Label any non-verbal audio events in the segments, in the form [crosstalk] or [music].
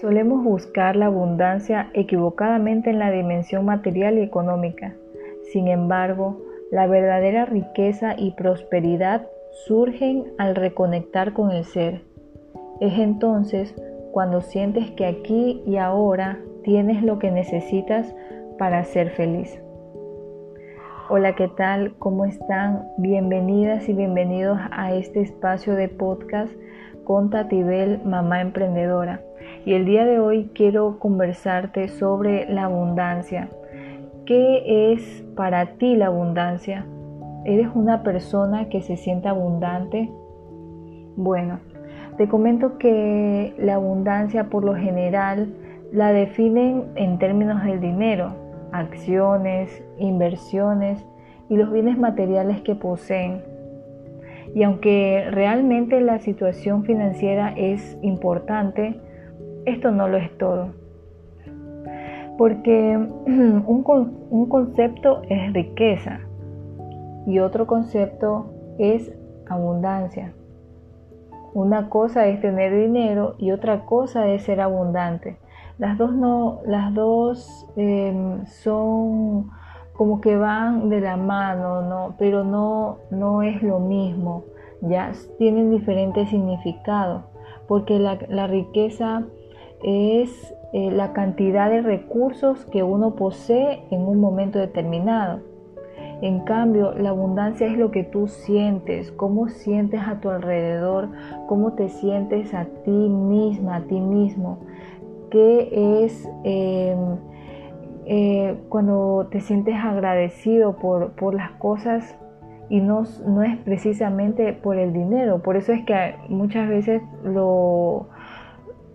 Solemos buscar la abundancia equivocadamente en la dimensión material y económica. Sin embargo, la verdadera riqueza y prosperidad surgen al reconectar con el ser. Es entonces cuando sientes que aquí y ahora tienes lo que necesitas para ser feliz. Hola, ¿qué tal? ¿Cómo están? Bienvenidas y bienvenidos a este espacio de podcast con Tatibel, mamá emprendedora y el día de hoy quiero conversarte sobre la abundancia. ¿Qué es para ti la abundancia? ¿Eres una persona que se siente abundante? Bueno, te comento que la abundancia por lo general la definen en términos del dinero, acciones, inversiones y los bienes materiales que poseen. Y aunque realmente la situación financiera es importante, esto no lo es todo. Porque [clears throat] un, concepto es riqueza y otro concepto es abundancia. Una cosa es tener dinero y otra cosa es ser abundante. Las dos no, las dos em, son como que van de la mano, ¿no? pero no, no es lo mismo. Ya tienen diferentes significados, porque la, riqueza es eh, la cantidad de recursos que uno posee en un momento determinado. En cambio, la abundancia es lo que tú sientes, cómo sientes a tu alrededor, cómo te sientes a ti misma, a ti mismo. ¿Qué es em, eh, cuando te sientes agradecido por, por las cosas y no, no, es precisamente por el dinero? Por eso es que muchas veces lo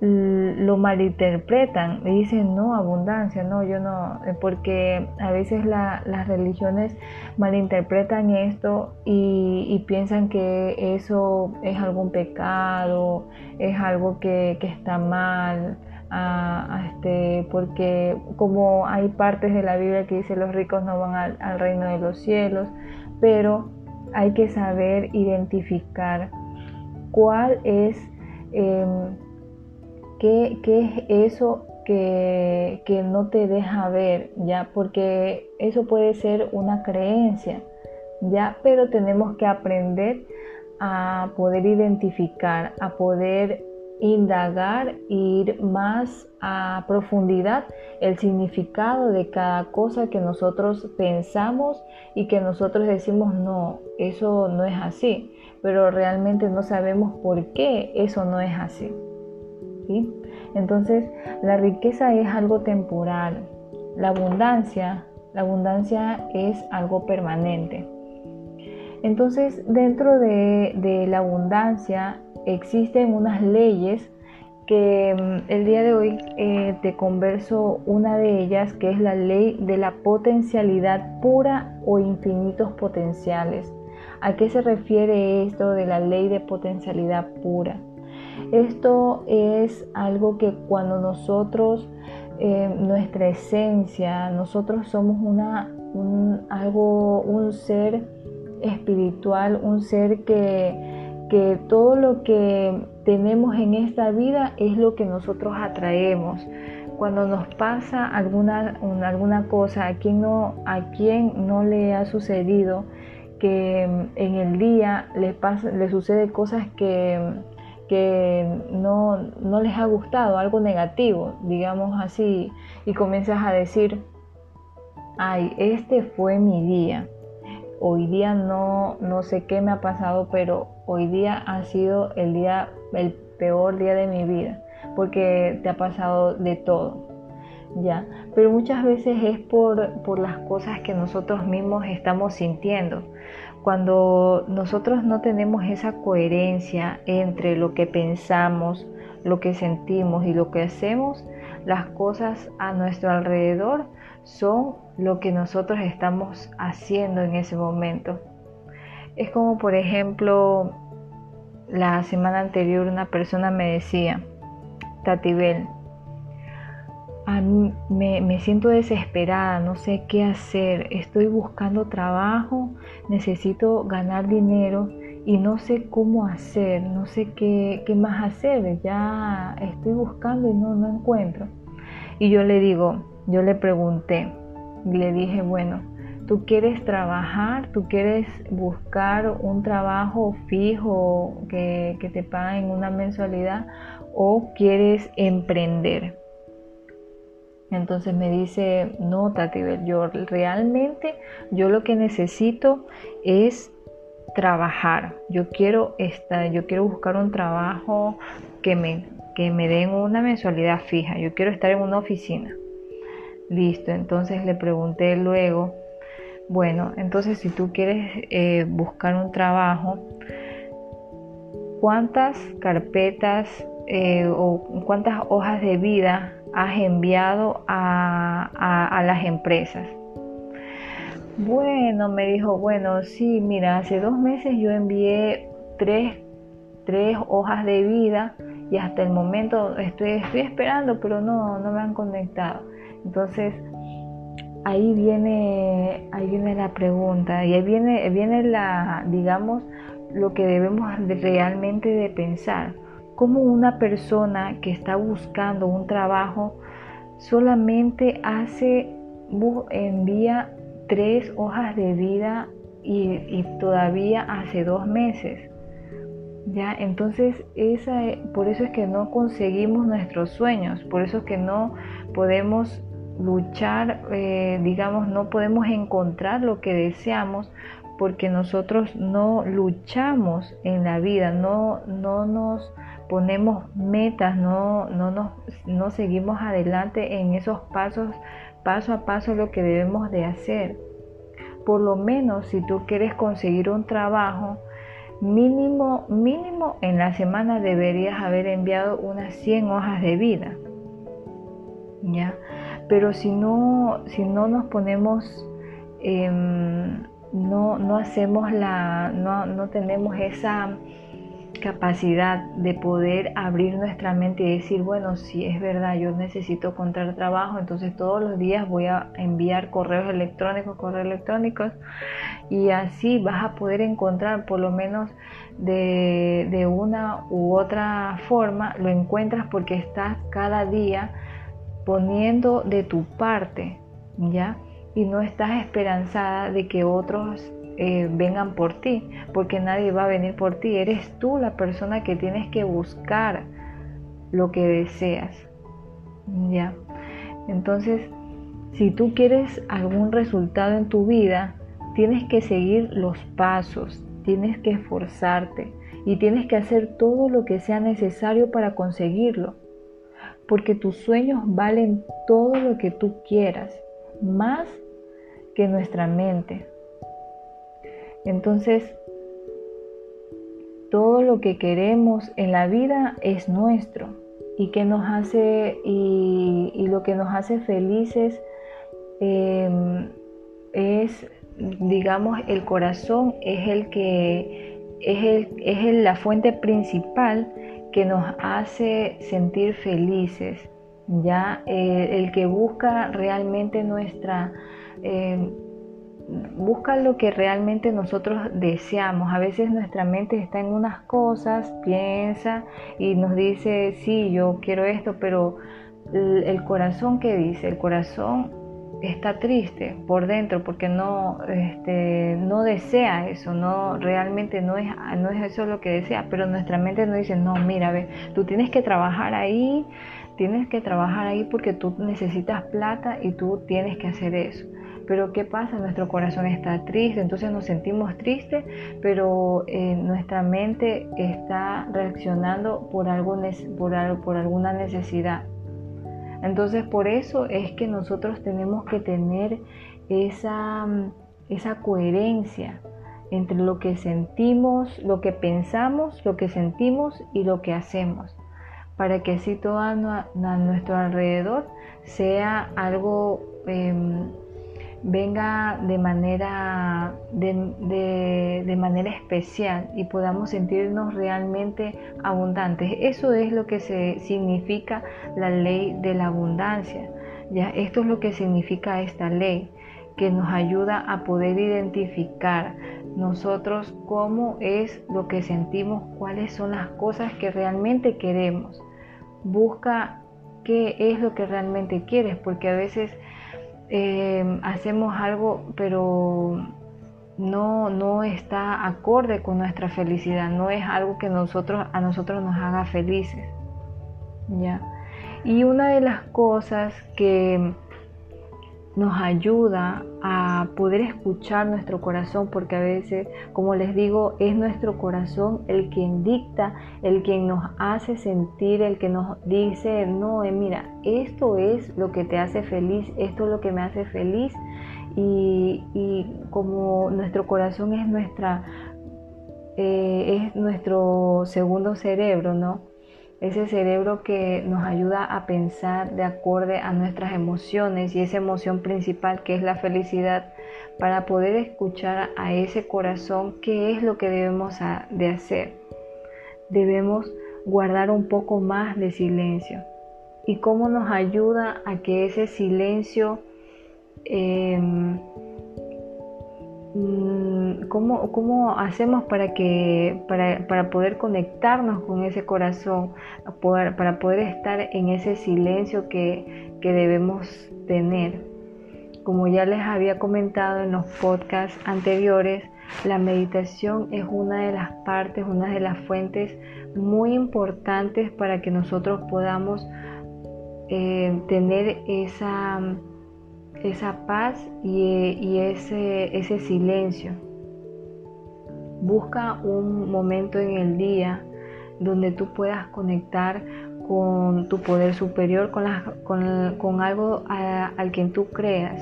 lo malinterpretan y dicen no abundancia no yo no eh, porque a veces las religiones malinterpretan esto y, piensan que eso es algún pecado es algo que, está mal este, porque como hay partes de la Biblia que dice los ricos no van al, reino de los cielos pero hay que saber identificar cuál es em, ¿Qué, es eso que, no te deja ver? ¿Ya? Porque eso puede ser una creencia, ¿ya? Pero tenemos que aprender a poder identificar, a poder indagar ir más a profundidad el significado de cada cosa que nosotros pensamos y que nosotros decimos no, eso no es así, pero realmente no sabemos por qué eso no es así. Entonces, la riqueza es algo temporal. La abundancia, la abundancia es algo permanente. Entonces, dentro de, la abundancia existen unas leyes que mm, el día de hoy eh, te converso una de ellas, que es la ley de la potencialidad pura o infinitos potenciales. ¿A qué se refiere esto de la ley de potencialidad pura? Esto es algo que cuando nosotros, eh, nuestra esencia, nosotros somos una, un, algo, un ser espiritual, un ser que, que todo lo que tenemos en esta vida es lo que nosotros atraemos. Cuando nos pasa alguna, alguna cosa, a quien, no, a quien no le ha sucedido que en el día le, pasa, le sucede cosas que, que no, no les ha gustado, algo negativo, digamos así, y comienzas a decir, ay, este fue mi día. Hoy día no, no sé qué me ha pasado, pero hoy día ha sido el día, el peor día de mi vida, porque te ha pasado de todo. ¿ya? Pero muchas veces es por, por las cosas que nosotros mismos estamos sintiendo. Cuando nosotros no tenemos esa coherencia entre lo que pensamos, lo que sentimos y lo que hacemos, las cosas a nuestro alrededor son lo que nosotros estamos haciendo en ese momento. Es como por ejemplo, la semana anterior una persona me decía, Tatibel, me, siento desesperada, no sé qué hacer, estoy buscando trabajo, necesito ganar dinero y no sé cómo hacer, no sé qué, qué más hacer, ya estoy buscando y no, no encuentro. Y yo le digo, yo le pregunté, y le dije, bueno, tú quieres trabajar, tú quieres buscar un trabajo fijo que, que te paguen una mensualidad o quieres emprender. Entonces me dice, no, Tatibel, yo realmente, yo lo que necesito es trabajar. Yo quiero estar, yo quiero buscar un trabajo que me, que me den una mensualidad fija. Yo quiero estar en una oficina. Listo, entonces le pregunté luego, bueno, entonces si tú quieres eh, buscar un trabajo, ¿cuántas carpetas eh, o cuántas hojas de vida has enviado a, las empresas? Bueno, me dijo, bueno, sí, mira, hace dos meses yo envié tres, tres hojas de vida y hasta el momento estoy, estoy esperando, pero no, no me han conectado. Entonces, ahí viene, ahí viene la pregunta y ahí viene, viene la, digamos, lo que debemos realmente de pensar cómo una persona que está buscando un trabajo solamente hace, envía tres hojas de vida y, todavía hace dos meses. Ya, entonces esa, por eso es que no conseguimos nuestros sueños, por eso es que no podemos luchar, eh, digamos, no podemos encontrar lo que deseamos porque nosotros no luchamos en la vida, no, no nos ponemos metas, no, no, nos, no seguimos adelante en esos pasos, paso a paso lo que debemos de hacer. Por lo menos si tú quieres conseguir un trabajo, mínimo, mínimo en la semana deberías haber enviado unas 100 hojas de vida. ¿Ya? Pero si no, si no nos ponemos, em, no, no hacemos la, no, no tenemos esa capacidad de poder abrir nuestra mente y decir, bueno, si es verdad, yo necesito encontrar trabajo, entonces todos los días voy a enviar correos electrónicos, correos electrónicos, y así vas a poder encontrar por lo menos de, de una u otra forma, lo encuentras porque estás cada día poniendo de tu parte, ¿ya? Y no estás esperanzada de que otros eh, vengan por ti, porque nadie va a venir por ti. Eres tú la persona que tienes que buscar lo que deseas. ¿Ya? Entonces, si tú quieres algún resultado en tu vida, tienes que seguir los pasos, tienes que esforzarte y tienes que hacer todo lo que sea necesario para conseguirlo. Porque tus sueños valen todo lo que tú quieras, más que nuestra mente. Entonces, todo lo que queremos en la vida es nuestro y que nos hace y, lo que nos hace felices em, es digamos el corazón es el que es, es la fuente principal que nos hace sentir felices ya eh, el que busca realmente nuestra em, busca lo que realmente nosotros deseamos. A veces nuestra mente está en unas cosas, piensa y nos dice, sí, yo quiero esto, pero el corazón que dice, el corazón está triste por dentro porque no, este, no desea eso, no realmente no es, no es eso lo que desea, pero nuestra mente nos dice, no, mira, ve, tú tienes que trabajar ahí, tienes que trabajar ahí porque tú necesitas plata y tú tienes que hacer eso. Pero ¿qué pasa? Nuestro corazón está triste, entonces nos sentimos tristes, pero eh, nuestra mente está reaccionando por, algo, por, por alguna necesidad. Entonces por eso es que nosotros tenemos que tener esa, esa coherencia entre lo que sentimos, lo que pensamos, lo que sentimos y lo que hacemos, para que así todo a, nuestro alrededor sea algo em, venga de manera, de, manera especial y podamos sentirnos realmente abundantes. Eso es lo que se significa la ley de la abundancia. Ya, esto es lo que significa esta ley, que nos ayuda a poder identificar nosotros cómo es lo que sentimos, cuáles son las cosas que realmente queremos. Busca qué es lo que realmente quieres, porque a veces eh, hacemos algo, pero no, no está acorde con nuestra felicidad, no es algo que nosotros, a nosotros nos haga felices. ¿ya? Y una de las cosas que nos ayuda a poder escuchar nuestro corazón, porque a veces, como les digo, es nuestro corazón el quien dicta, el quien nos hace sentir, el que nos dice, no, eh, mira, esto es lo que te hace feliz, esto es lo que me hace feliz, y, como nuestro corazón es nuestra, eh, es nuestro segundo cerebro, ¿no? Ese cerebro que nos ayuda a pensar de acorde a nuestras emociones y esa emoción principal que es la felicidad para poder escuchar a ese corazón qué es lo que debemos de hacer. Debemos guardar un poco más de silencio y cómo nos ayuda a que ese silencio em, ¿Cómo, ¿Cómo, hacemos para, que, para, para, poder conectarnos con ese corazón, para poder estar en ese silencio que, que debemos tener? Como ya les había comentado en los podcasts anteriores, la meditación es una de las partes, una de las fuentes muy importantes para que nosotros podamos eh, tener esa esa paz y, ese, ese silencio. Busca un momento en el día donde tú puedas conectar con tu poder superior, con, con, algo al quien tú creas.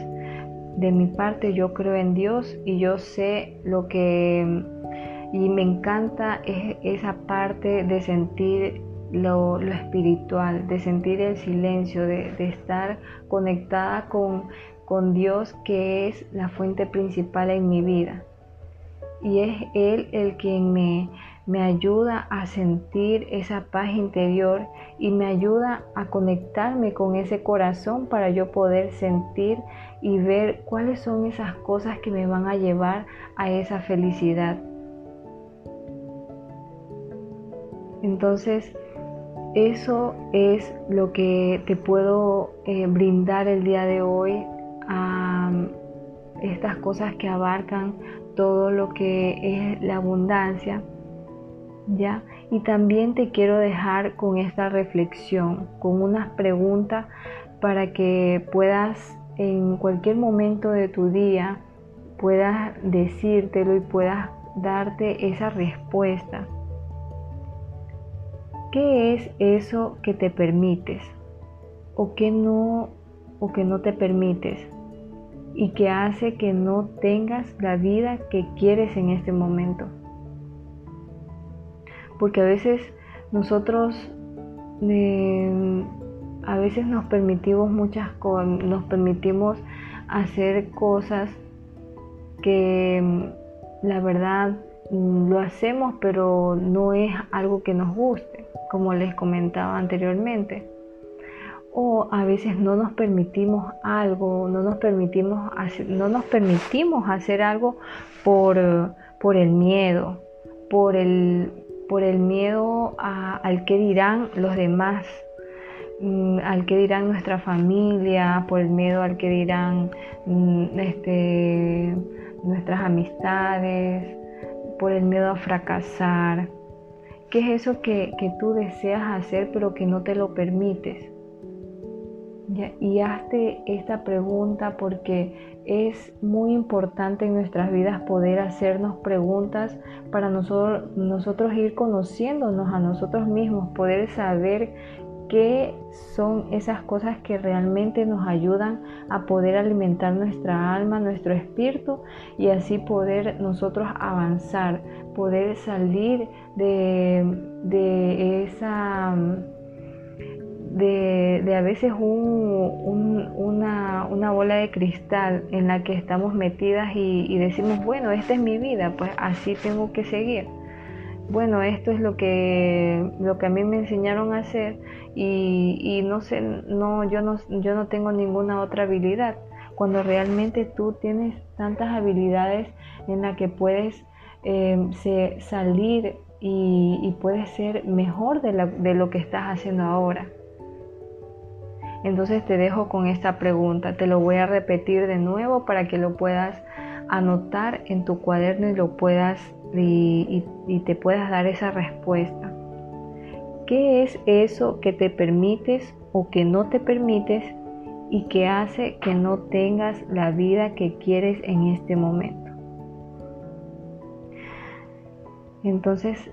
De mi parte yo creo en Dios y yo sé lo que... Y me encanta esa parte de sentir lo, espiritual, de sentir el silencio, de, estar conectada con, con Dios que es la fuente principal en mi vida. Y es Él el quien me, me ayuda a sentir esa paz interior y me ayuda a conectarme con ese corazón para yo poder sentir y ver cuáles son esas cosas que me van a llevar a esa felicidad. Entonces, eso es lo que te puedo eh, brindar el día de hoy a estas cosas que abarcan todo lo que es la abundancia. ¿Ya? Y también te quiero dejar con esta reflexión, con unas preguntas para que puedas en cualquier momento de tu día puedas decírtelo y puedas darte esa respuesta. ¿Qué es eso que te permites o que no o que no te permites y que hace que no tengas la vida que quieres en este momento? Porque a veces nosotros eh, a veces nos permitimos muchas cosas, nos permitimos hacer cosas que mm, la verdad mm, lo hacemos, pero no es algo que nos guste como les comentaba anteriormente. O a veces no nos permitimos algo, no nos permitimos hacer, no nos permitimos hacer algo por, por el miedo, por el, por el miedo al que dirán los demás, mm, al que dirán nuestra familia, por el miedo al que dirán mm, este, nuestras amistades, por el miedo a fracasar. ¿Qué es eso que, tú deseas hacer pero que no te lo permites? Y hazte esta pregunta porque es muy importante en nuestras vidas poder hacernos preguntas para nosotros, nosotros ir conociéndonos a nosotros mismos, poder saber qué son esas cosas que realmente nos ayudan a poder alimentar nuestra alma, nuestro espíritu y así poder nosotros avanzar, poder salir de, esa... De, a veces una, bola de cristal en la que estamos metidas y, y decimos, bueno, esta es mi vida, pues así tengo que seguir bueno, esto es lo que, lo que a mí me enseñaron a hacer y, no sé, no, yo no, yo no tengo ninguna otra habilidad. cuando realmente tú tienes tantas habilidades en las que puedes eh, salir y, puedes ser mejor de, de lo que estás haciendo ahora. Entonces te dejo con esta pregunta, te lo voy a repetir de nuevo para que lo puedas anotar en tu cuaderno y lo puedas y, te puedas dar esa respuesta. ¿Qué es eso que te permites o que no te permites y que hace que no tengas la vida que quieres en este momento? Entonces,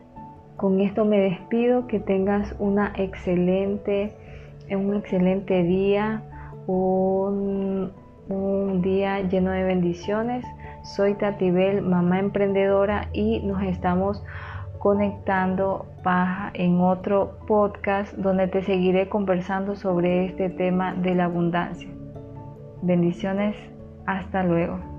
con esto me despido, que tengas una excelente, un excelente día, un, un día lleno de bendiciones. Soy Tatibel, mamá emprendedora y nos estamos conectando en otro podcast donde te seguiré conversando sobre este tema de la abundancia. Bendiciones, hasta luego.